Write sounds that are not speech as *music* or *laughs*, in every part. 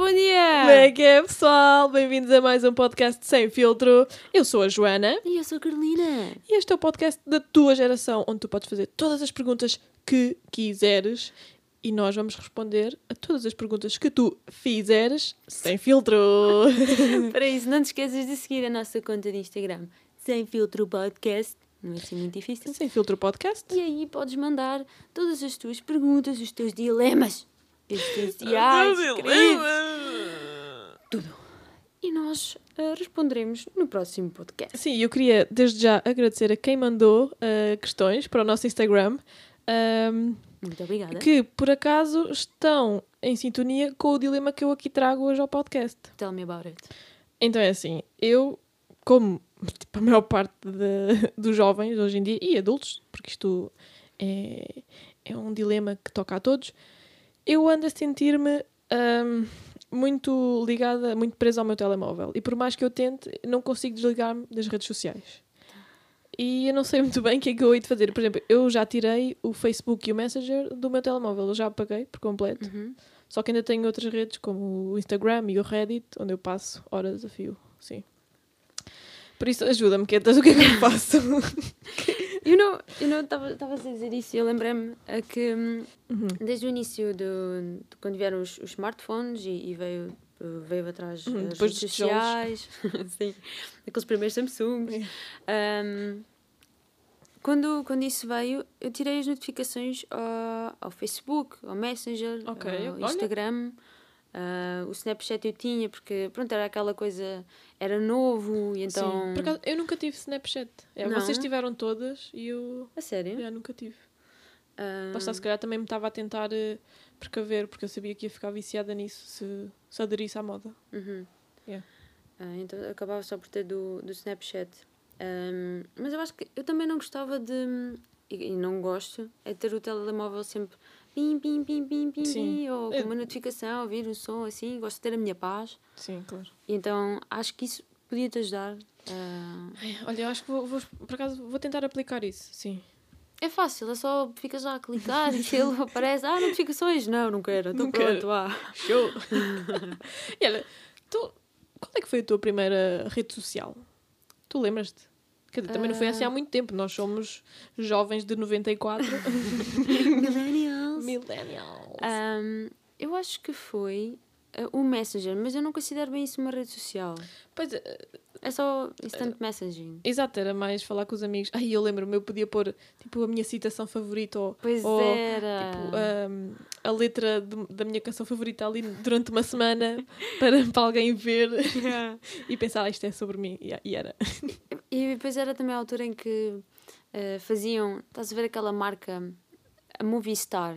bom dia! Como é que é, pessoal? Bem-vindos a mais um podcast sem filtro. Eu sou a Joana E eu sou a Carolina. e este é o podcast da tua geração, onde tu podes fazer todas as perguntas que quiseres e nós vamos responder a todas as perguntas que tu fizeres sem filtro. *laughs* Para isso, não te esqueças de seguir a nossa conta de Instagram, Sem Filtro Podcast. Não é assim muito difícil. sem filtro podcast. E aí podes mandar todas as tuas perguntas, os teus dilemas, existenciais, queridos, tudo. E nós ah, responderemos no próximo podcast. Sim, eu queria desde já agradecer a quem mandou ah, questões para o nosso Instagram. ahm, Muito obrigada. que por acaso estão em sintonia com o dilema que eu aqui trago hoje ao podcast. Tell me about it. Então é assim, eu, como tipo, a maior parte de- dos jovens hoje em dia, e adultos, porque isto é, é um dilema que toca a todos, eu ando a sentir-me ahm, muito ligada, muito presa ao meu telemóvel. E por mais que eu tente, não consigo desligar-me das redes sociais. E eu não sei *laughs* muito bem o que é que eu hei de fazer. Por exemplo, eu já tirei o Facebook e o Messenger do meu telemóvel. Eu já apaguei por completo. Uhum. Só que ainda tenho outras redes, como o Instagram e o Reddit, onde eu passo horas a fio. Sim. Por isso, ajuda-me, Quetas, o que é que eu *laughs* faço? *laughs* Eu não eu não estava a dizer isso eu lembrei-me é que hum, Uhum. desde o início do, de quando vieram os, os smartphones e, e veio, veio atrás Uhum, as redes sociais, *laughs* sim, aqueles primeiros Samsungs. Hum, quando, quando isso veio, eu tirei as notificações ao, ao Facebook, ao Messenger, Ok, ao olha. Ah, o Snapchat eu tinha porque pronto, era aquela coisa, era novo e então. Sim. Acaso, eu nunca tive Snapchat. É, vocês tiveram todas e eu A sério? já nunca tive. Ah, Lá está, se calhar também me estava a tentar eh, precaver, porque eu sabia que ia ficar viciada nisso se, se aderisse à moda. Uhum. Yeah. Ah, então eu acabava só por ter do, do Snapchat. Ahm, mas eu acho que eu também não gostava de. E, e não gosto, é ter o telemóvel sempre pim, pim, pim, pim, pim, pim, ou com Eu- uma notificação, ouvir um som assim. Gosto de ter a minha paz. Sim, claro. Então acho que isso podia te ajudar. ah, Ai, Olha, eu acho que vou, vou- por acaso vou tentar aplicar isso, sim. é fácil, é só ficas lá a clicar e *laughs* aquilo aparece. Ah, notificações? Não, não quero, estou pronto, quero. ah. Show! *laughs* e olha, tu, qual é que foi a tua primeira rede social? Tu lembras-te? Quer dizer, também não foi assim há muito tempo. Nós somos jovens de 94. *laughs* Ahm, eu acho que foi ah, o Messenger, mas eu não considero bem isso uma rede social. Pois, é, É só instant messaging. exato, era mais falar com os amigos. Ai, eu lembro-me, eu podia pôr tipo a minha citação favorita ou, Pois ou, era. tipo, ahm, a letra de- da minha canção favorita ali durante uma semana *laughs* para, para alguém ver *laughs* e pensar, ah, isto é sobre mim. E, e era. *laughs* E depois era também a altura em que ah, faziam, estás a ver aquela marca, a Movistar,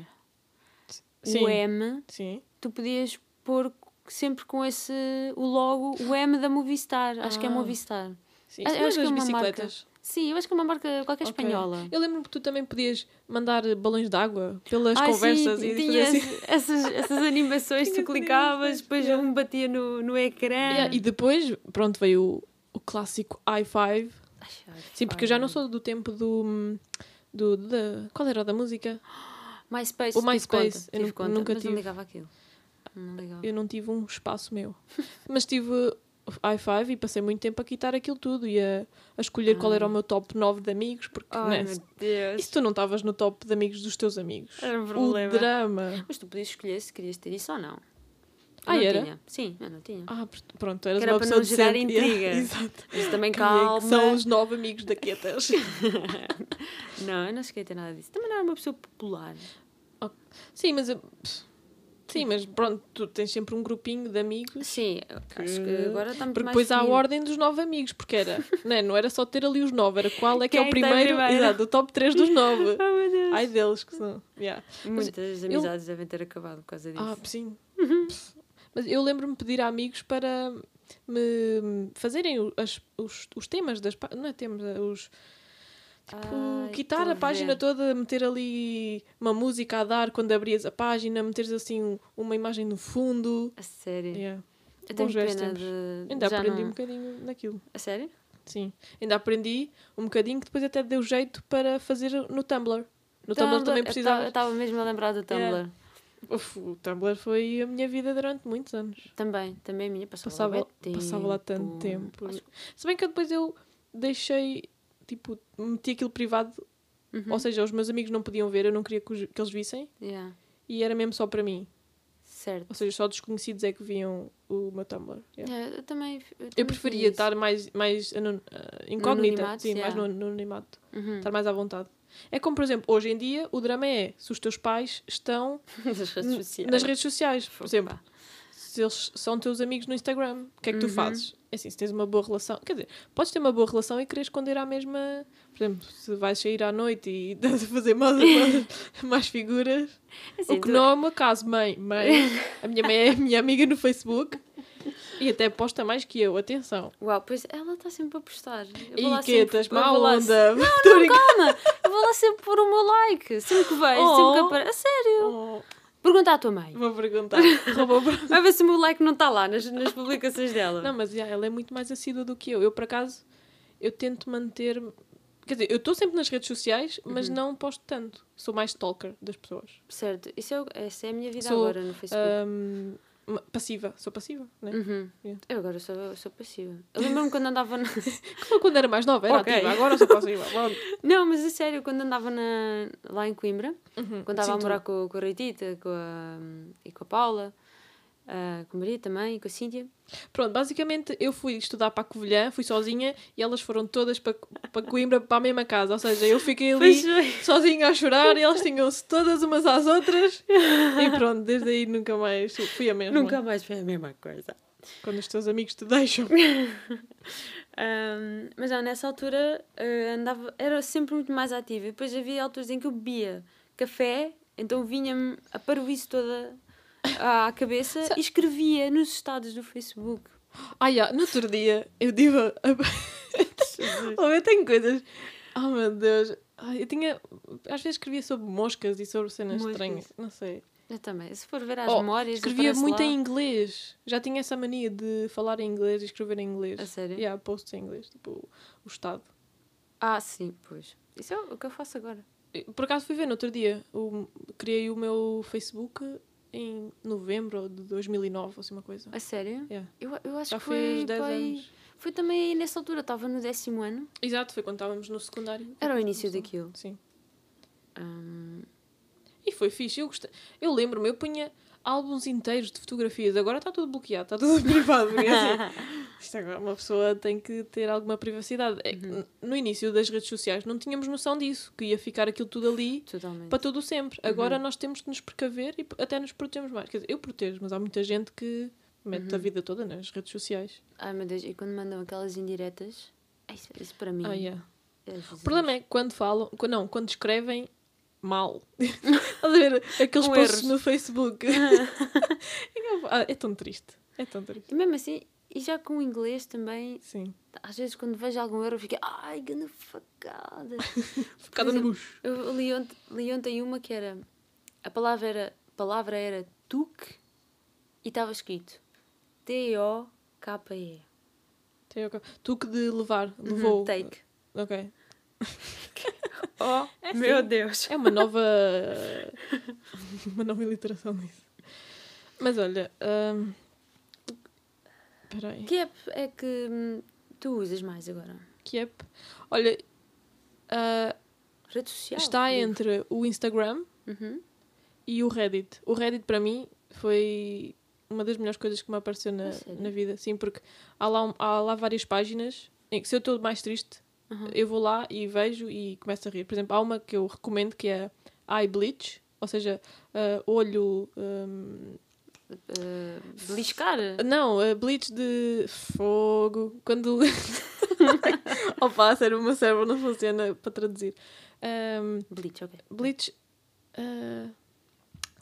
Sim. o M, Sim. tu podias pôr sempre com esse, o logo, o M da Movistar. Acho que é Ah. Movistar. Sim, Ah, eu acho que é uma marca. bicicletas. Sim, eu acho que é uma marca qualquer Ok. espanhola. Eu lembro-me que tu também podias mandar balões de água pelas Ai, conversas sim, e tinha assim. essas, essas *laughs* animações, tu clicavas, depois yeah. um batia no, no ecrã. Yeah, E depois, pronto, veio o, o clássico i5. Ai, ai, Sim, porque eu já não sou do tempo do. do da, qual era o da música? *gasps* MySpace, O tive MySpace, conta, eu tive nunca mas tive. não ligava aquilo. Não ligava. Eu não tive um espaço meu. *laughs* Mas tive o i5 e passei muito tempo a quitar aquilo tudo e a, a escolher qual era o meu top 9 de amigos, porque Ai, né, meu Deus. e se tu não estavas no top de amigos dos teus amigos? Era um o problema. drama. Mas tu podias escolher se querias ter isso ou não. Eu Ah, não era? Tinha. Sim, eu não tinha. Ah, pr- pronto, eras Que era uma para não gerar decente. *laughs* intriga. exato. Mas também é que calma. são os nove amigos da *laughs* Quetas. Não, eu não cheguei a ter nada disso. Também não era uma pessoa popular. Sim, mas. eu- Sim, mas pronto, tu tens sempre um grupinho de amigos. Sim, eu acho que agora estamos Porque depois há a ordem dos nove amigos, porque era, *laughs* não, é? não era só ter ali os nove, era qual é que é Quem o está primeiro, exato, o top 3 dos nove. *laughs* Oh, meu Deus. Ai deles que são. Yeah. Muitas amizades devem ter acabado por causa disso. Ah, sim. Uhum. Mas eu lembro-me pedir a amigos para me fazerem o- as- os, os temas das não é temas, é os tipo, quitar a página toda, meter ali uma música a dar quando abrias a página, meteres assim um- uma imagem no fundo. A sério. Yeah. Eu tenho Bons pena de. Ainda já aprendi não... um bocadinho naquilo. A sério? Sim, ainda aprendi um bocadinho que depois até deu jeito para fazer no Tumblr. No Tumblr, também Eu precisava. estava mesmo a lembrar do Tumblr. Yeah. Uf, o Tumblr foi a minha vida durante muitos anos. Também, também a minha. Passava, Passava, lá, passava lá tanto tempo. Acho- Se bem que depois eu deixei, tipo, meti aquilo privado, Uhum. ou seja, os meus amigos não podiam ver, eu não queria que, os- que eles vissem, Yeah, e era mesmo só para mim. Certo. Ou seja, só desconhecidos é que viam o meu Tumblr. yeah. Yeah, eu também. Eu, Eu também preferia fiz isso. estar mais, mais ah, incógnita, sim, mais no, no anonimato, Uhum. estar mais à vontade. É como, por exemplo, hoje em dia, o drama é se os teus pais estão *laughs* Nas redes sociais. nas redes sociais. Por exemplo. Se eles são teus amigos no Instagram, o que é que tu Uhum. fazes? É assim, se tens uma boa relação, quer dizer, podes ter uma boa relação e querer esconder à mesma. Por exemplo, se vais sair à noite e *laughs* fazer mais, mais, *laughs* mais figuras. Assim, o que tu- não é o meu caso, mãe. Mãe, a minha mãe é a minha amiga no Facebook e até posta mais que eu, atenção. Uau, pois ela está sempre a postar. Eu E que estás lá onda. *laughs* A brincar. Calma, eu vou lá sempre pôr o meu like. Sempre que vejo, sempre que Oh. aparece. A sério. Oh, Pergunta à tua mãe. vou perguntar. *laughs* Vai ver se o meu like não está lá nas, nas publicações dela. Não, mas já, ela é muito mais assídua do que eu. Eu, por acaso, eu tento manter. Quer dizer, eu estou sempre nas redes sociais, mas Uhum. não posto tanto. Sou mais stalker das pessoas. Certo, isso é, essa é a minha vida Sou, agora no Facebook. Ma- passiva. Sou passiva, né? Uhum. Yeah. Eu agora sou, sou passiva. Eu lembro-me quando andava na... *laughs* Como quando era mais nova, era Ok. ativa. Agora sou passiva. *laughs* Pronto. Não, mas a sério, quando andava na... lá em Coimbra, Uhum. quando estava a morar com, com a Reitita com a... e com a Paula, ah, com a Maria também, e com a Cíntia. Pronto, basicamente eu fui estudar para a Covilhã, fui sozinha e elas foram todas para, para Coimbra, para a mesma casa. Ou seja, eu fiquei ali sozinha a chorar e elas tinham-se todas umas às outras. E pronto, desde aí nunca mais fui a mesma. Nunca mais foi a mesma coisa. Quando os teus amigos te deixam. *laughs* Ahm, mas já nessa altura ah, andava, era sempre muito mais ativa. E depois havia alturas em que eu bebia café, então vinha-me a parvoíce toda à cabeça e escrevia nos estados do Facebook. Ah, já, no outro dia eu tive a. a... *laughs* Oh, eu tenho coisas. Oh meu Deus. Ai, eu tinha. Às vezes escrevia sobre moscas e sobre cenas Moscas. estranhas. Não sei. Eu também. Se for ver as Oh, memórias, Escrevia muito lá. em inglês. Já tinha essa mania de falar em inglês e escrever em inglês. A sério? Yeah, posts em inglês. Tipo, o Estado. Ah, sim, pois. Isso é o que eu faço agora. Por acaso fui ver no outro dia. O, criei o meu Facebook em novembro de 2009, ou assim uma coisa. A sério? Yeah. Eu, eu acho Já que foi foi. uns 10 pai, anos. Foi também aí nessa altura, estava no décimo ano. Exato, foi quando estávamos no secundário. Era o início Sim. daquilo. Sim. Ahm, E foi fixe. Eu, gostei. eu lembro-me, eu punha álbuns inteiros de fotografias. Agora está tudo bloqueado, está tudo *laughs* privado. porque assim, *laughs* isto agora uma pessoa tem que ter alguma privacidade. É Uhum. No início das redes sociais não tínhamos noção disso, que ia ficar aquilo tudo ali totalmente. para todo o sempre. Uhum. Agora nós temos que nos precaver e até nos protegemos mais. Quer dizer, eu protejo, mas há muita gente que mete Uhum. a vida toda nas redes sociais. Ai meu Deus, e quando mandam aquelas indiretas, isso, isso para mim. Ah, yeah. é. O problema é que quando falam, não, quando escrevem mal. *laughs* A ver aqueles posts erros. no Facebook. *laughs* *laughs* Ah, é tão triste. É tão triste. E mesmo assim, e já com o inglês também, Sim. às vezes quando vejo algum erro, eu fico, ai, grande facada. *laughs* Ficada no bucho. Eu li ontem, li ontem uma que era, a palavra era, a palavra era tuk e estava escrito T-O-K-E. Tem o- Tu que de levar, levou. Uhum, take. Ok. *laughs* Oh, É meu sim. Deus. *laughs* É uma nova. uma nova iliteração disso. Mas olha. hum, Espera aí. Que app é que hum, tu usas mais agora? Que app? Olha. ah, Rede social? está digo. entre o Instagram Uhum. e o Reddit. O Reddit para mim foi uma das melhores coisas que me apareceu na, A sério? na vida. Sim, porque há lá, um- há lá várias páginas em que se eu estou mais triste, eu vou lá e vejo e começo a rir. Por exemplo, há uma que eu recomendo que é Eye Bleach, ou seja, ah, olho. hum, Uh, beliscar? não, ah, bleach de fogo. Quando. *laughs* Opa, sério, o meu cérebro não funciona para traduzir. Hum, Bleach, ok. Bleach. ah,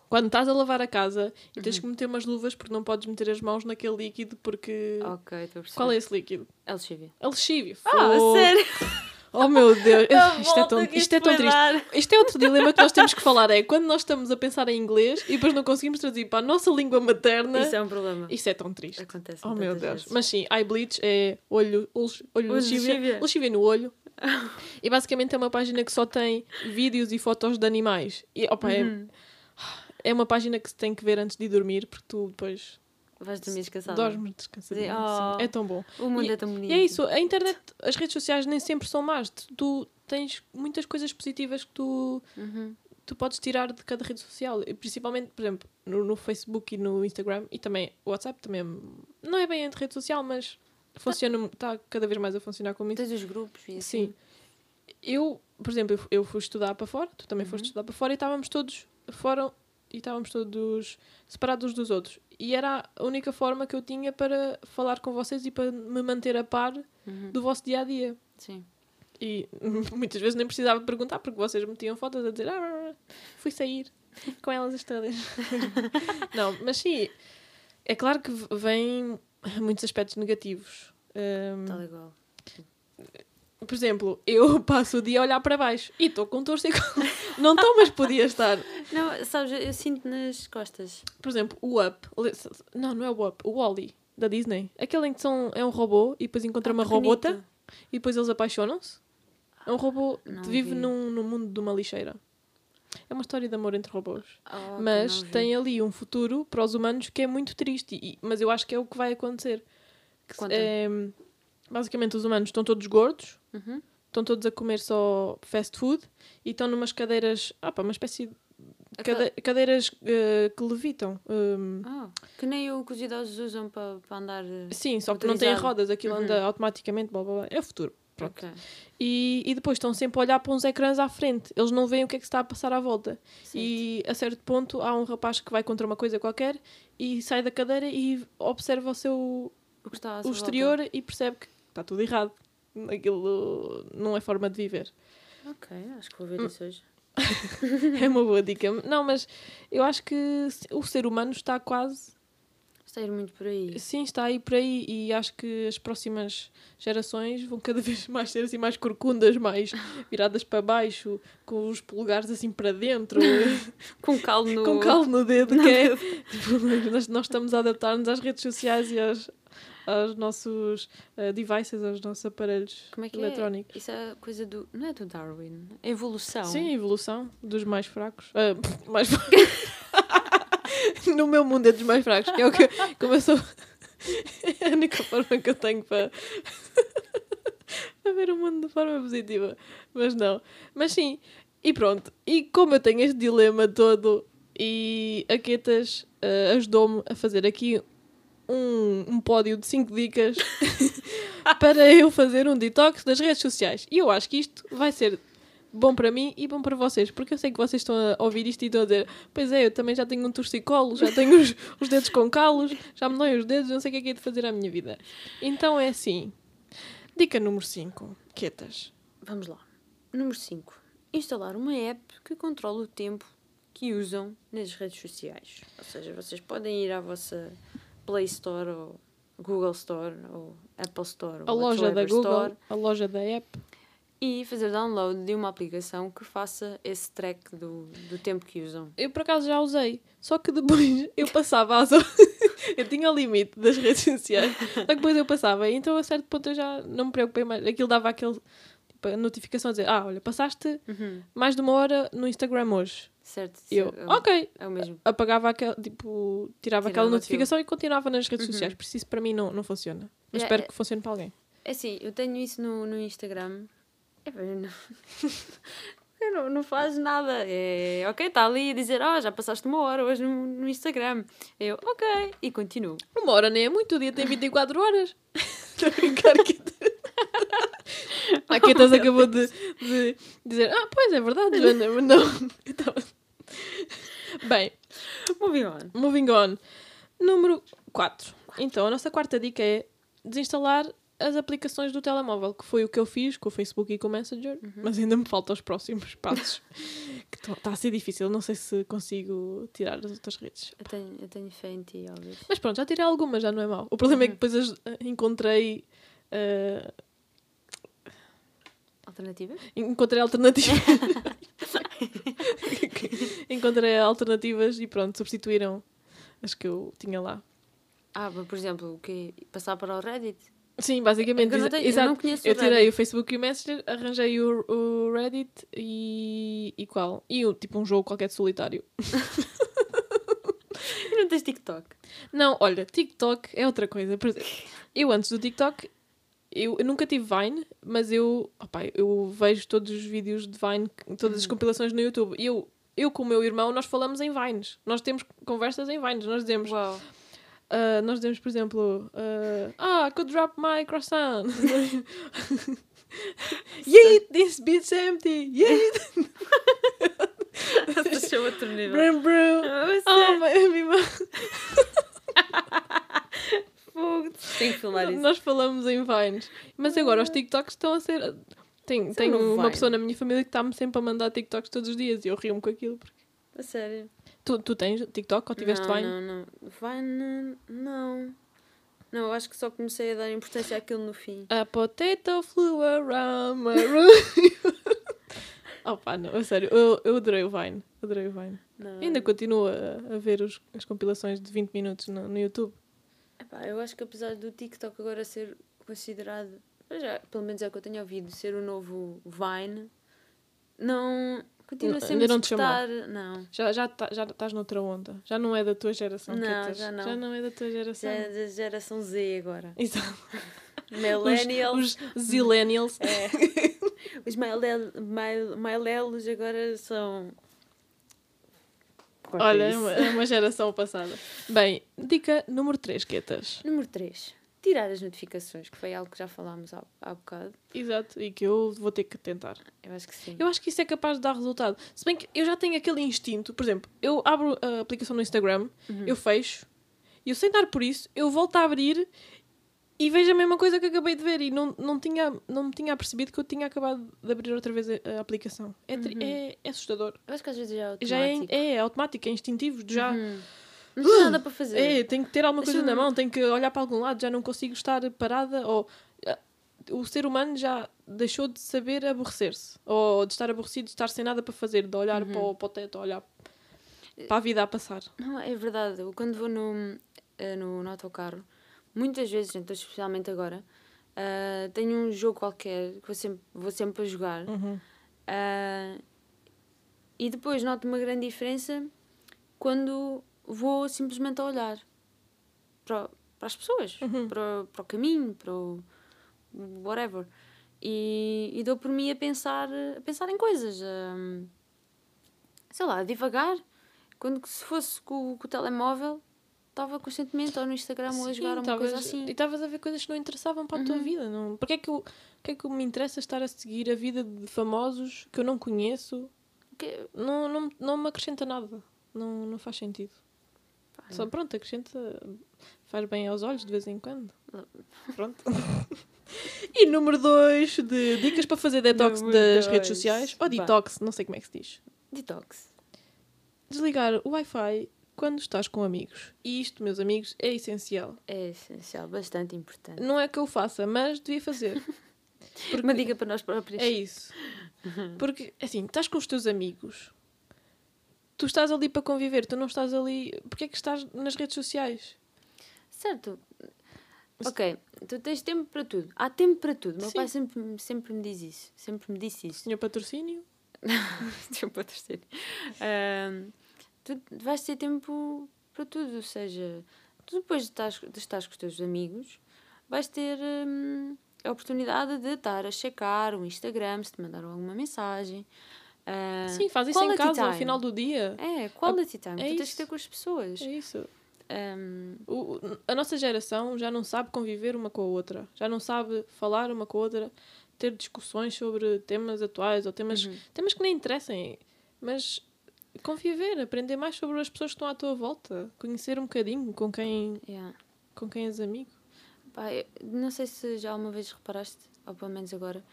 quando estás a lavar a casa e tens Uhum. que meter umas luvas porque não podes meter as mãos naquele líquido porque. Ok, estou a perceber. Qual é esse líquido? é? Lexívia. É lexívio. Ah, Fogo. sério? *laughs* Oh meu Deus, A isto é tão, isto é tão triste. dar. Isto é outro dilema que nós temos que falar: é quando nós estamos a pensar em inglês e depois não conseguimos traduzir para a nossa língua materna. Isso é um problema. Isto é tão triste. Acontece Oh meu Deus. vezes. Mas sim, eye bleach é olho, olho, olho lexívia, no olho. *laughs* e basicamente é uma página que só tem vídeos e fotos de animais. E opa, é, Uhum. É uma página que se tem que ver antes de dormir, porque tu depois Vais dormir descansada. dormes descansadinho. Sim. sim. Oh. É tão bom. O mundo E- é tão bonito. E é isso, a internet, as redes sociais nem sempre são más. Tu, tens muitas coisas positivas que tu, Uhum. tu podes tirar de cada rede social. Principalmente, por exemplo, no, no Facebook e no Instagram e também o WhatsApp também é- não é bem entre rede social, mas funciona, está cada vez mais a funcionar como isso. Tens os grupos e assim. Sim. Eu, por exemplo, eu eu fui estudar para fora, tu também foste Uhum. estudar para fora e estávamos todos fora e estávamos todos separados uns dos outros. E era a única forma que eu tinha para falar com vocês e para me manter a par Uhum. do vosso dia a dia. Sim. E *laughs* muitas vezes nem precisava perguntar porque vocês metiam fotos a dizer ah, fui sair com elas as todas. *laughs* Não, mas sim, é claro que v- vem muitos aspectos negativos. Ahm, Está legal. Por exemplo, eu *laughs* passo o dia a olhar para baixo e estou com torcicolo. Não estou, mas podia estar. *laughs* Não, sabes, eu sinto nas costas. Por exemplo, o Up. Não, não é o Up, o Wally da Disney. Aquele em que são, é um robô e depois encontra uma robota e depois eles apaixonam-se. É um robô Não que vive vi. num, num mundo de uma lixeira. É uma história de amor entre robôs. Oh, mas tem ali um futuro para os humanos que é muito triste. E, mas eu acho que é o que vai acontecer. Que é, basicamente, os humanos estão todos gordos, Uhum. estão todos a comer só fast food e estão numas cadeiras. Ah, pá, uma espécie de cade- cadeiras eh, que levitam. Hum, Ah, que nem o que os idosos usam para, para andar. eh, sim, só que não têm rodas, aquilo Uhum. anda automaticamente, blá blá blá. É o futuro. Pronto. Ok. E, e depois estão sempre a olhar para uns ecrãs à frente. Eles não veem o que é que se está a passar à volta. Certo. E a certo ponto há um rapaz que vai contra uma coisa qualquer e sai da cadeira e observa o seu O o exterior e percebe que está tudo errado. Aquilo não é forma de viver. Ok, acho que vou ver Hum. isso hoje. *laughs* É uma boa dica. Não, mas eu acho que o ser humano está quase. Está a ir muito por aí. Sim, está aí por aí e acho que as próximas gerações vão cada *laughs* vez mais ser assim mais corcundas, mais viradas para baixo, com os polegares assim para dentro, *laughs* Com calo no. com calo no dedo, que é tipo, nós, nós estamos a adaptar-nos às redes sociais e aos, aos nossos eh, devices, aos nossos aparelhos Como é que eletrónicos. é? Isso é coisa do. Não é do Darwin? É evolução. Sim, evolução dos mais fracos. Ah, *laughs* mais *laughs* no meu mundo é dos mais fracos. que É o que como eu sou é *laughs* a única forma que eu tenho para para ver o mundo de forma positiva. Mas não. Mas sim, e pronto. E como eu tenho este dilema todo e a Quetas ah, ajudou-me a fazer aqui um, um pódio de 5 dicas *laughs* para eu fazer um detox das redes sociais. E eu acho que isto vai ser bom para mim e bom para vocês, porque eu sei que vocês estão a ouvir isto e estão a dizer: Pois é, eu também já tenho um torcicolo, já tenho os, os dedos com calos, já me doem os dedos, não sei o que é que é de fazer à minha vida. Então é assim. Dica número 5, quietas. Vamos lá. Número 5. Instalar uma app que controla o tempo que usam nas redes sociais. Ou seja, vocês podem ir à vossa Play Store ou Google Store ou Apple Store A ou loja da Google, Store a loja da app. e fazer download de uma aplicação que faça esse track do, do tempo que usam. Eu por acaso já usei, só que depois *laughs* eu passava às horas. *laughs* eu tinha o limite das redes sociais, só que depois eu passava, então a certo ponto eu já não me preocupei mais. Aquilo dava aquele tipo, a notificação a dizer: Ah, olha, passaste Uhum. mais de uma hora no Instagram hoje. Certo? Eu, é, ok, é o mesmo. apagava aquela, tipo, tirava aquela Tirava notificação e continuava nas redes Uhum. sociais. Por isso, isso para mim não, não funciona. Mas É, espero é- que funcione para alguém. É assim, eu tenho isso no, no Instagram. É, não, *laughs* eu não, não faz nada. É, ok, está ali a dizer, ah, já passaste uma hora hoje no, no Instagram. Eu, ok, e continuo. Uma hora nem é muito, o dia tem 24 horas. *laughs* Estou a Quetas acabou de, de dizer: Ah, pois é verdade, Joana, mas não. *laughs* Tava- Bem, Moving on. moving on. Número 4. Então, a nossa quarta dica é desinstalar as aplicações do telemóvel, que foi o que eu fiz com o Facebook e com o Messenger, mas ainda me faltam os próximos passos. *laughs* que está a ser difícil, não sei se consigo tirar as outras redes. Eu tenho, eu tenho fé em ti, Alves. Mas pronto, já tirei algumas, já não é mau. O problema é que depois as- encontrei. eh, Alternativas? encontrei alternativas. *laughs* *laughs* encontrei alternativas e pronto, substituíram as que eu tinha lá. Ah, mas, por exemplo, o quê? Passar para o Reddit? Sim, basicamente. É eu não tenho- eu não conheço Eu tirei o Facebook e o Messenger, arranjei o, o Reddit e, e qual? E o, tipo um jogo qualquer de solitário. *laughs* tens TikTok? Não, olha, TikTok é outra coisa. Por exemplo, eu antes do TikTok, eu, eu nunca tive Vine, mas eu, opa, eu vejo todos os vídeos de Vine, todas as compilações no YouTube. E eu, eu com o meu irmão, nós falamos em Vines. Nós temos conversas em Vines. Nós dizemos... Uau. Uh, nós dizemos, por exemplo, uh, ah, I could drop my croissant. *laughs* Yeet, this bit's empty. Yeet. *laughs* Deixa outro nível. Brum, brum. Oh, my, minha irmã. Fogo. Tem que filmar isso. Nós falamos em Vines. Mas agora os TikToks estão a ser. Tem, tem um uma Vine. pessoa na minha família que está-me sempre a mandar TikToks todos os dias e eu rio-me com aquilo. porque- A sério. Tu, tu tens TikTok ou tiveste não, Vine? Não, não. Vine, não. Não, eu acho que só comecei a dar importância àquilo no fim. A potato flew around my room. Opa, não, a sério, eu, eu adorei o Vine. Adorei o Vine. Não. Ainda continuo a, a ver os- as compilações de 20 minutos no, no YouTube. Epá, eu acho que apesar do TikTok agora ser considerado, já, pelo menos é o que eu tenho ouvido, ser o novo Vine, não. Continua Não, sempre a não despertar. Não. Já, já, tá- já estás noutra onda. Já não é da tua geração. Não, quer dizer, já não. Já não é da tua geração. Já é da geração Z agora. Exato. *laughs* Millennials. Os, os Zillennials. É. *laughs* Os milelos agora são. Corta Olha, é uma, é uma geração passada. Bem, dica número 3, Quetas. Número 3. Tirar as notificações, que foi algo que já falámos há, há bocado. Exato, e que eu vou ter que tentar. Eu acho que sim. Eu acho que isso é capaz de dar resultado. Se bem que eu já tenho aquele instinto, por exemplo, eu abro a aplicação no Instagram, Uhum. eu fecho, e eu sem dar por isso, eu volto a abrir e vejo a mesma coisa que acabei de ver e não, não, tinha, não me tinha apercebido que eu tinha acabado de abrir outra vez a, a aplicação. É, Uhum. é, é assustador. Eu acho que às vezes já é automático. Já é, é automático, é instintivo, já. Uhum. Não tem nada para fazer. É, tenho que ter alguma coisa na mão, tenho que olhar para algum lado, já não consigo estar parada ou ah, o ser humano já deixou de saber aborrecer-se ou de estar aborrecido, de estar sem nada para fazer, de olhar Uhum. para, o, para o teto, olhar para a vida a passar. Não, é verdade. Eu, quando vou no, eh, no, no autocarro, muitas vezes, então, especialmente agora, ah, tenho um jogo qualquer que vou sempre, vou sempre a jogar. Uhum. ah, e depois noto uma grande diferença quando vou simplesmente a olhar para, para as pessoas, Uhum. para, para o caminho, para o whatever. E, e dou por mim a pensar, a pensar em coisas. ah, sei lá, devagar. Quando que se fosse com, com o telemóvel, estava constantemente ou no Instagram ou a jogar uma coisa assim. E estavas a ver coisas que não interessavam para a tua Uhum. vida. Não? Porque é que, eu, porque é que me interessa estar a seguir a vida de famosos que eu não conheço? Que- Não, não, não me acrescenta nada. Não, não faz sentido. Só pronto, acrescenta. Faz bem aos olhos de vez em quando. Pronto. *laughs* e número 2 de dicas para fazer detox Número das dois. redes sociais. Ou detox, não sei como é que se diz. Detox. Desligar o Wi-Fi quando estás com amigos. E isto, meus amigos, é essencial. É essencial, bastante importante. Não é que eu faça, mas devia fazer. *laughs* Porque Uma dica para nós próprios. É isso. Porque, assim, estás com os teus amigos. Tu estás ali para conviver, tu não estás ali. Porquê é que estás nas redes sociais? Certo. Ok, tu tens tempo para tudo. Há tempo para tudo. Meu Sim. pai sempre, sempre me diz isso. Sempre me disse isso. Senhor patrocínio? *laughs* Eu patrocínio. Ahm, tu vais ter tempo para tudo, ou seja, tu depois de estás, de estás com os teus amigos, vais ter hum, a oportunidade de estar a checar o Instagram, se te mandaram alguma mensagem. Ah, Sim, faz isso em casa ao time. final do dia. É, quality time. é tu tens isso. que ter com as pessoas. É isso. Ahm, O- a nossa geração já não sabe conviver uma com a outra. Já não sabe falar uma com a outra, ter discussões sobre temas atuais ou temas, Uhum. temas que nem interessem. Mas conviver, aprender mais sobre as pessoas que estão à tua volta. Conhecer um bocadinho com quem, yeah. com quem és amigo. Pá, não sei se já alguma vez reparaste, ou pelo menos agora,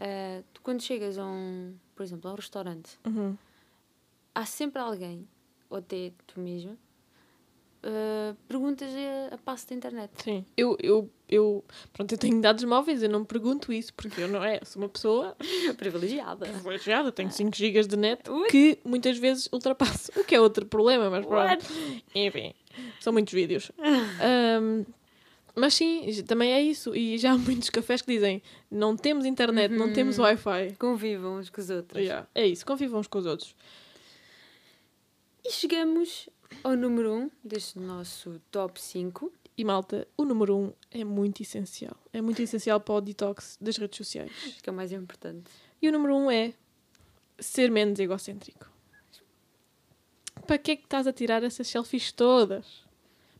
ah, tu quando chegas a um, por exemplo, a um restaurante, Uhum. há sempre alguém, ou até tu mesmo, uh, perguntas a, a passo da internet. Sim. Eu, eu, eu, pronto, eu tenho dados móveis, eu não pergunto isso, porque eu não é, sou uma pessoa *laughs* Privilegiada. privilegiada, tenho 5 GB de net, que muitas vezes ultrapasso, o que é outro problema, mas pronto. Enfim, são muitos vídeos. *laughs* Ahm, mas sim, também é isso. E já há *laughs* muitos cafés que dizem não temos internet, não temos Uhum. Wi-Fi. Convivam uns com os outros. Yeah, é isso, convivam uns com os outros. E chegamos ao número 1 um deste nosso top 5. E malta, o número 1 um é muito essencial. É muito essencial para o detox das redes sociais. Acho que é o mais importante. E o número 1 um é ser menos egocêntrico. Para que é que estás a tirar essas selfies todas?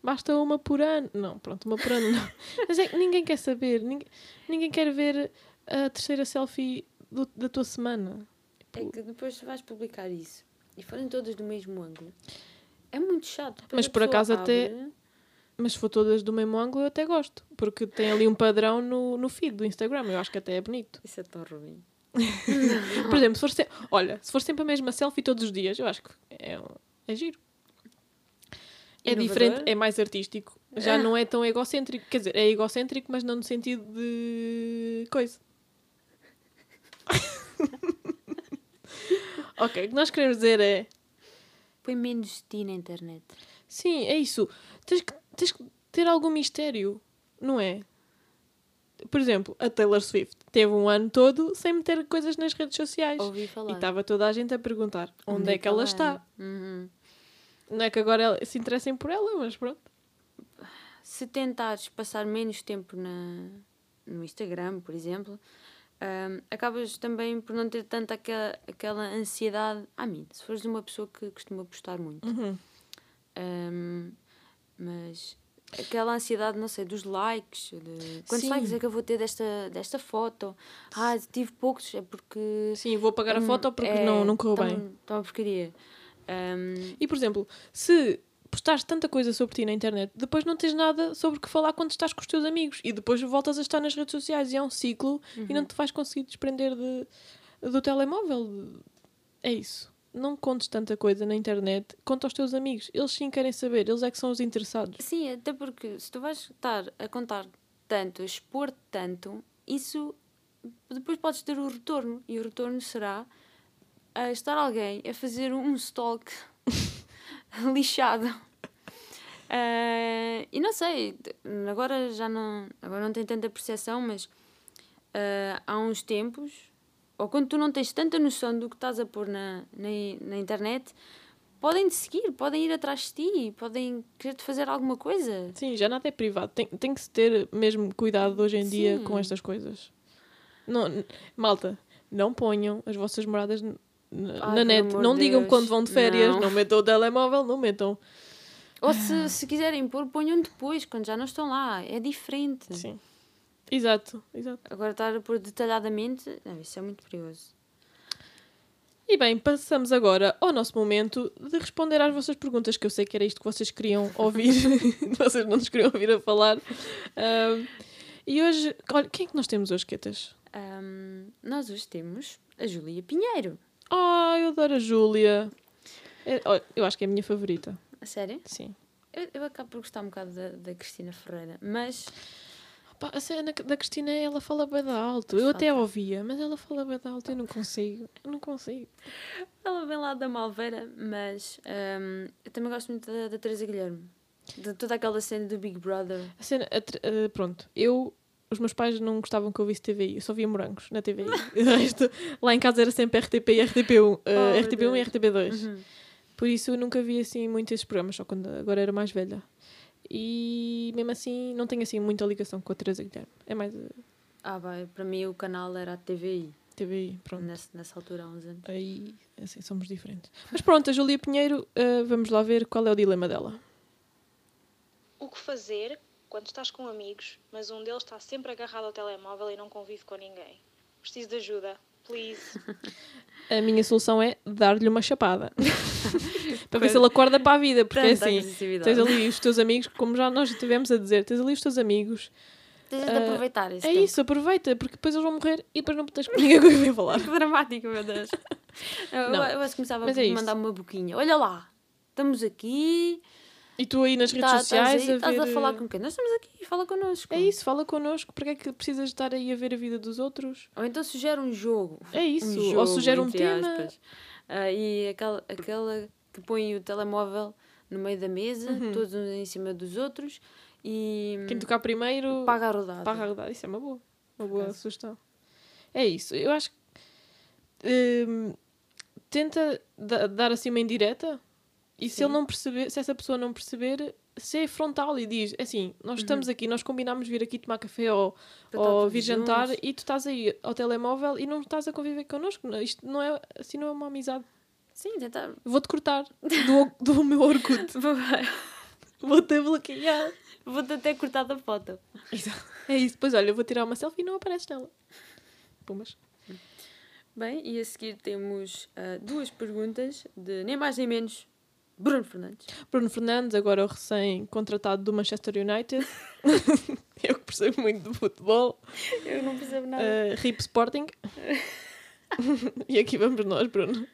Basta uma por ano. Não, pronto, uma por ano não. *laughs* Mas é que ninguém quer saber. Ninguém, ninguém quer ver a terceira selfie do, da tua semana. É que depois vais publicar isso e forem todas do mesmo ângulo. É muito chato. Mas por acaso abre... até. Mas se for todas do mesmo ângulo, eu até gosto. Porque tem ali um padrão no, no feed do Instagram. Eu acho que até é bonito. Isso é tão ruim. *laughs* por exemplo, se for se... olha, se for sempre a mesma selfie todos os dias, eu acho que é, é giro. É Inovador? diferente, é mais artístico. Já não é tão egocêntrico. Quer dizer, é egocêntrico, mas não no sentido de coisa. *laughs* ok, o que nós queremos dizer é. Põe menos de ti na internet. Sim, é isso. Tens que, tens que ter algum mistério, não é? Por exemplo, a Taylor Swift teve um ano todo sem meter coisas nas redes sociais. Ouvi falar. E estava toda a gente a perguntar onde, onde é que ela, ela está. Uhum. Não é que agora se interessem por ela, mas pronto. Se tentares passar menos tempo na, no Instagram, por exemplo, um, acabas também por não ter tanta aquela, aquela ansiedade. A mim, se fores uma pessoa que costuma postar muito. Uhum. Um, mas aquela ansiedade, não sei, dos likes, de quantos Sim. likes é que eu vou ter desta, desta foto? Ah, tive poucos, é porque. Sim, vou pagar a hum, foto porque é, não, não correu bem. Está uma porcaria. Um... E por exemplo, se postares tanta coisa sobre ti na internet, depois não tens nada sobre o que falar quando estás com os teus amigos e depois voltas a estar nas redes sociais e é um ciclo uhum. e não te vais conseguir desprender de, do telemóvel. É isso. Não contes tanta coisa na internet, conta aos teus amigos. Eles sim querem saber, eles é que são os interessados. Sim, até porque se tu vais estar a contar tanto, a expor tanto, isso depois podes ter o retorno e o retorno será a estar alguém a fazer um stalk *laughs* lixado. Uh, e não sei, agora já não, agora não tenho tanta percepção, mas uh, há uns tempos, ou quando tu não tens tanta noção do que estás a pôr na, na, na internet, podem te seguir, podem ir atrás de ti, podem querer-te fazer alguma coisa. Sim, já nada é privado. Tem, tem que se ter mesmo cuidado hoje em Sim. dia com estas coisas. Não, malta, não ponham as vossas moradas Ai, na net. Não Deus. digam quando vão de férias, não, não metam o telemóvel, não metam. Ou se, se quiserem pôr, ponham depois, quando já não estão lá. É diferente. Sim. Exato, exato. Agora estar a pôr detalhadamente, não, isso é muito perigoso. E bem, passamos agora ao nosso momento de responder às vossas perguntas, que eu sei que era isto que vocês queriam *laughs* ouvir, *laughs* vocês não nos queriam ouvir a falar. Um, e hoje, olha, quem é que nós temos hoje, Quetas? Um, nós hoje temos a Júlia Pinheiro. Ah, eu adoro a Júlia. É, eu acho que é a minha favorita. A sério? Sim. Eu, eu acabo por gostar um bocado da, da Cristina Ferreira, mas. A cena da Cristina, ela fala bem alto. Eu até ouvia, mas ela fala bem alto. Eu não consigo. Eu não consigo. Ela vem lá da Malveira, mas um, eu também gosto muito da, da Teresa Guilherme. De toda aquela cena do Big Brother. A cena, a, a, pronto, eu os meus pais não gostavam que eu visse TVI, eu só via morangos na TVI. *laughs* o resto, lá em casa era sempre RTP e RTP1, uh, *laughs* oh, RTP1 e RTP2. Uhum. Por isso eu nunca vi assim muito esses programas, só quando agora era mais velha. E mesmo assim não tenho assim muita ligação com a Teresa Guilherme. É mais. Uh... Ah, vai, para mim o canal era a TVI. TVI, pronto. Nessa, nessa altura, há uns anos. Aí, assim, somos diferentes. Mas pronto, a Julia Pinheiro, uh, vamos lá ver qual é o dilema dela. O que fazer quando estás com amigos, mas um deles está sempre agarrado ao telemóvel e não convive com ninguém. Preciso de ajuda, please. *laughs* A minha solução é dar-lhe uma chapada. *laughs* para ver se ele acorda para a vida. Porque é assim, tens ali os teus amigos, como já nós estivemos a dizer, tens ali os teus amigos. Tens de uh, aproveitar esse É tempo. isso, aproveita, porque depois eles vão morrer e depois não tens com ninguém que eu falar. que dramático, meu Deus. *laughs* eu, não, eu, eu começava a é mandar uma boquinha. Olha lá, estamos aqui e tu aí nas redes tá, sociais estás, a, ver... estás a falar com quem? Nós estamos aqui, fala connosco. É isso, fala connosco. Porque é que precisas estar aí a ver a vida dos outros? Ou então sugere um jogo. É isso, um jogo, ou sugere um tema. Uh, e aquela, aquela que põe o telemóvel no meio da mesa, uhum. todos uns em cima dos outros. E quem tocar primeiro paga a rodada. Paga a rodada. Isso é uma boa, uma boa Caso. sugestão. É isso. Eu acho que hum, tenta dar assim uma indireta E se Sim. ele não perceber, se essa pessoa não perceber, se é frontal e diz, assim, nós estamos aqui, nós combinámos vir aqui tomar café ou, Uhum. Ou vir jantar juntos. e tu estás aí ao telemóvel e não estás a conviver connosco. Isto não é, assim não é uma amizade. Sim, tentar. Vou-te cortar *laughs* do, do meu Orkut. *laughs* Vou-te bloquear. Vou-te até cortar da foto. É isso. Depois, olha, eu vou tirar uma selfie e não apareces nela. Pumas. Bem, e a seguir temos ah, duas perguntas de nem mais nem menos Bruno Fernandes. Bruno Fernandes, agora o recém-contratado do Manchester United. *laughs* eu que percebo muito de futebol. Eu não percebo nada. Uh, RIP Sporting. *laughs* e aqui vamos nós, Bruno.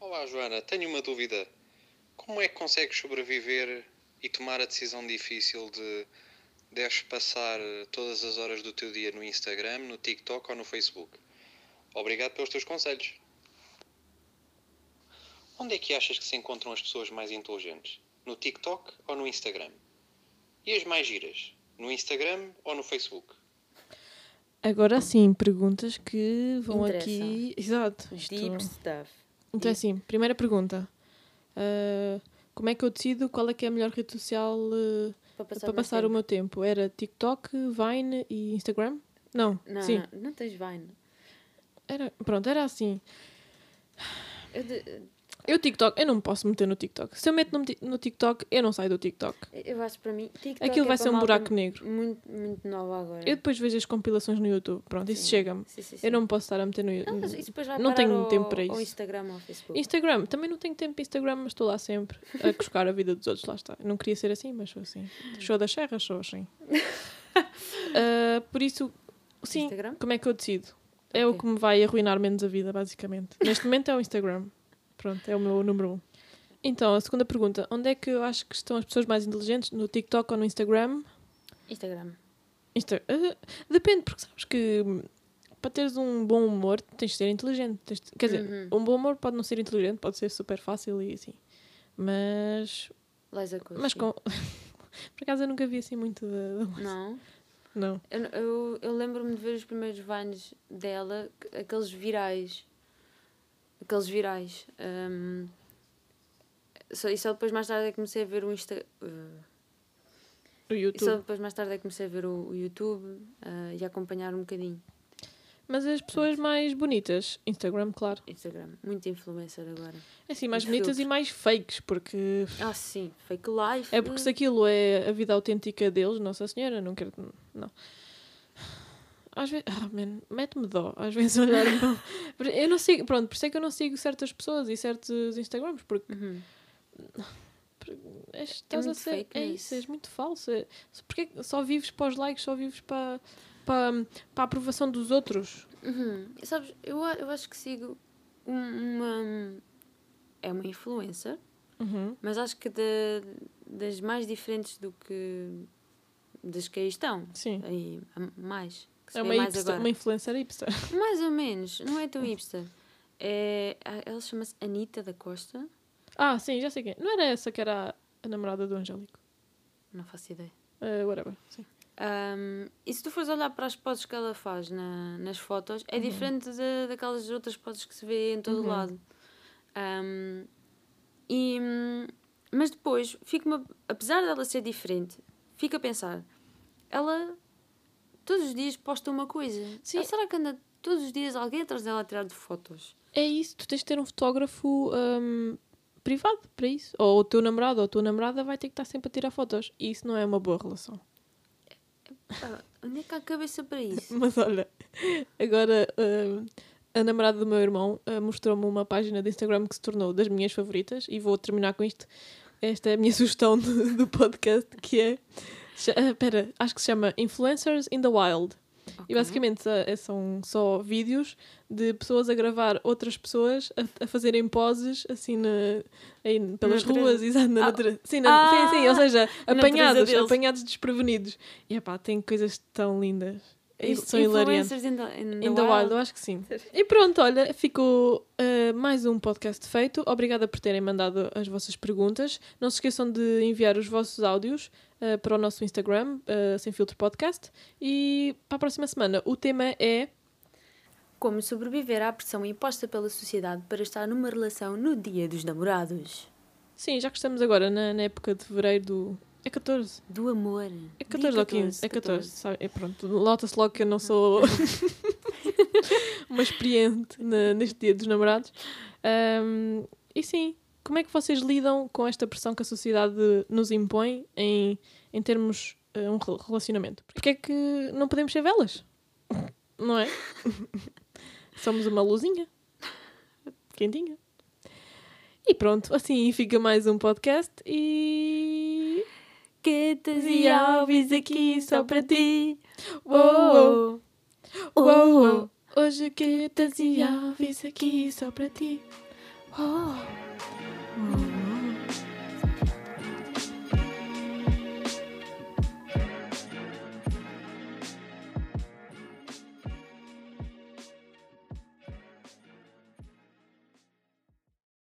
Olá, Joana. Tenho uma dúvida. Como é que consegues sobreviver e tomar a decisão difícil de deves passar todas as horas do teu dia no Instagram, no TikTok ou no Facebook? Obrigado pelos teus conselhos. Onde é que achas que se encontram as pessoas mais inteligentes? No TikTok ou no Instagram? E as mais giras? No Instagram ou no Facebook? Agora sim, perguntas que vão aqui. Exato. isto- Deep stuff. Então é assim, primeira pergunta. Uh, como é que eu decido qual é que é a melhor rede social uh, Para passar, para passar o meu tempo? Era TikTok, Vine e Instagram? Não, Não, sim. não, não tens Vine. Era, pronto, era assim. Eu, de- Eu TikTok, eu não me posso meter no TikTok. Se eu meto no, no TikTok, eu não saio do TikTok. eu acho para mim. TikTok Aquilo é vai ser um buraco negro. Muito, muito nova agora. Eu depois vejo as compilações no YouTube. Pronto, isso Sim. chega-me. Sim, sim. Eu não me posso estar a meter no Não, YouTube. mas isso depois vai Não tenho ao, tempo para isso. Instagram ou Facebook. Instagram, também não tenho tempo para Instagram, mas estou lá sempre a cuscar a vida dos outros, lá está. Não queria ser assim, mas sou assim. Show das serras, sou assim. *laughs* Ah, por isso, sim, Instagram? como é que eu decido? É o Ok. que me vai arruinar menos a vida, basicamente. Neste momento é o Instagram. Pronto, é o meu número um. Então, a segunda pergunta. Onde é que eu acho que estão as pessoas mais inteligentes? No TikTok ou no Instagram? Instagram. Insta ah, depende, porque sabes que hum, para teres um bom humor tens de ser inteligente. Tens de- quer dizer, Uhum. um bom humor pode não ser inteligente, pode ser super fácil e assim. Mas. Liza Kosky. Mas com. *laughs* Por acaso eu nunca vi assim muito da. da- Não. Não. Eu, eu, eu lembro-me de ver os primeiros vines dela, que- aqueles virais. Aqueles virais. Hum, só, e só depois mais tarde é que comecei a ver o Insta. uh, O e YouTube. só depois mais tarde é que comecei a ver o, o YouTube uh, e a acompanhar um bocadinho. Mas as pessoas mais bonitas, Instagram, claro. Instagram. Muito influencer agora. É assim, mais bonitas e filtros. mais fakes, porque. Ah, sim. Fake life. É porque se aquilo é a vida autêntica deles, Nossa Senhora, não quero. Não. Às vezes. Ah, man, mete-me dó. Às *laughs* vezes olhar. para- eu não sigo. Pronto, por isso é que eu não sigo certas pessoas e certos Instagrams, porque Uhum. és- estás a muito ser. É news. isso, és muito falso. É- Porque só vives para os likes, só vives para, para, para a aprovação dos outros. Uhum. Sabes, eu, a- eu acho que sigo um- uma. É uma influencer, Uhum. mas acho que da- das mais diferentes do que. das que aí estão. Sim. Aí, a- mais. É uma, hipster, uma influencer hipster. Mais ou menos, não é tão *laughs* hipster. É, a- ela chama-se Anitta da Costa. Ah, sim, já sei quem. Não era essa que era a, namorada do Angélico? Não faço ideia. Uh, whatever, sim. Um, e se tu fores olhar para as poses que ela faz na- nas fotos, é diferente da daquelas outras poses que se vê em todo Uhum. lado. Um, e, mas depois, fico apesar dela ser diferente, fico a pensar, ela todos os dias posta uma coisa. Sim. Ah, será que anda todos os dias alguém atrás dela a tirar de fotos? É isso, tu tens de ter um fotógrafo hum, privado para isso. Ou o teu namorado ou a tua namorada vai ter que estar sempre a tirar fotos. E isso não é uma boa relação. Pá, onde é que há cabeça para isso? *laughs* Mas olha, agora hum, a namorada do meu irmão hum, mostrou-me uma página de Instagram que se tornou das minhas favoritas. E vou terminar com isto. Esta é a minha *laughs* sugestão do, do podcast, que é... ah, Espera, acho que se chama Influencers in the Wild. E Ok. basicamente eh, são só vídeos de pessoas a gravar outras pessoas a, a fazerem poses assim na, aí pelas natureza. ruas, *laughs* exato, na Ah. Sim, na- sim, sim, ou seja, Na natureza apanhados, apanhados desprevenidos. E epá, tem coisas tão lindas. E Isso, são hilariantes. influencers in the, in the In the wild. Wild, eu acho que sim. E pronto, olha, ficou eh, mais um podcast feito. Obrigada por terem mandado as vossas perguntas. Não se esqueçam de enviar os vossos áudios eh, para o nosso Instagram, eh, Sem Filtro Podcast. E para a próxima semana, o tema é. Como sobreviver à pressão imposta pela sociedade para estar numa relação no dia dos namorados. Sim, já que estamos agora na, na época de fevereiro do. É 14. Do amor. É 14 ou 15? É 14. Sabe? É pronto. Nota-se logo que eu não sou *laughs* *laughs* uma experiente na, neste dia dos namorados. Um, e sim, como é que vocês lidam com esta pressão que a sociedade nos impõe em, em termos uh, um relacionamento? Porque é que não podemos ser velas? *laughs* Não é? *laughs* Somos uma luzinha. Quentinha. E pronto, assim fica mais um podcast e. Quetas e Alves aqui só para ti. Uou, uou, uou. Hoje Quetas e Alves aqui só para ti. Oh.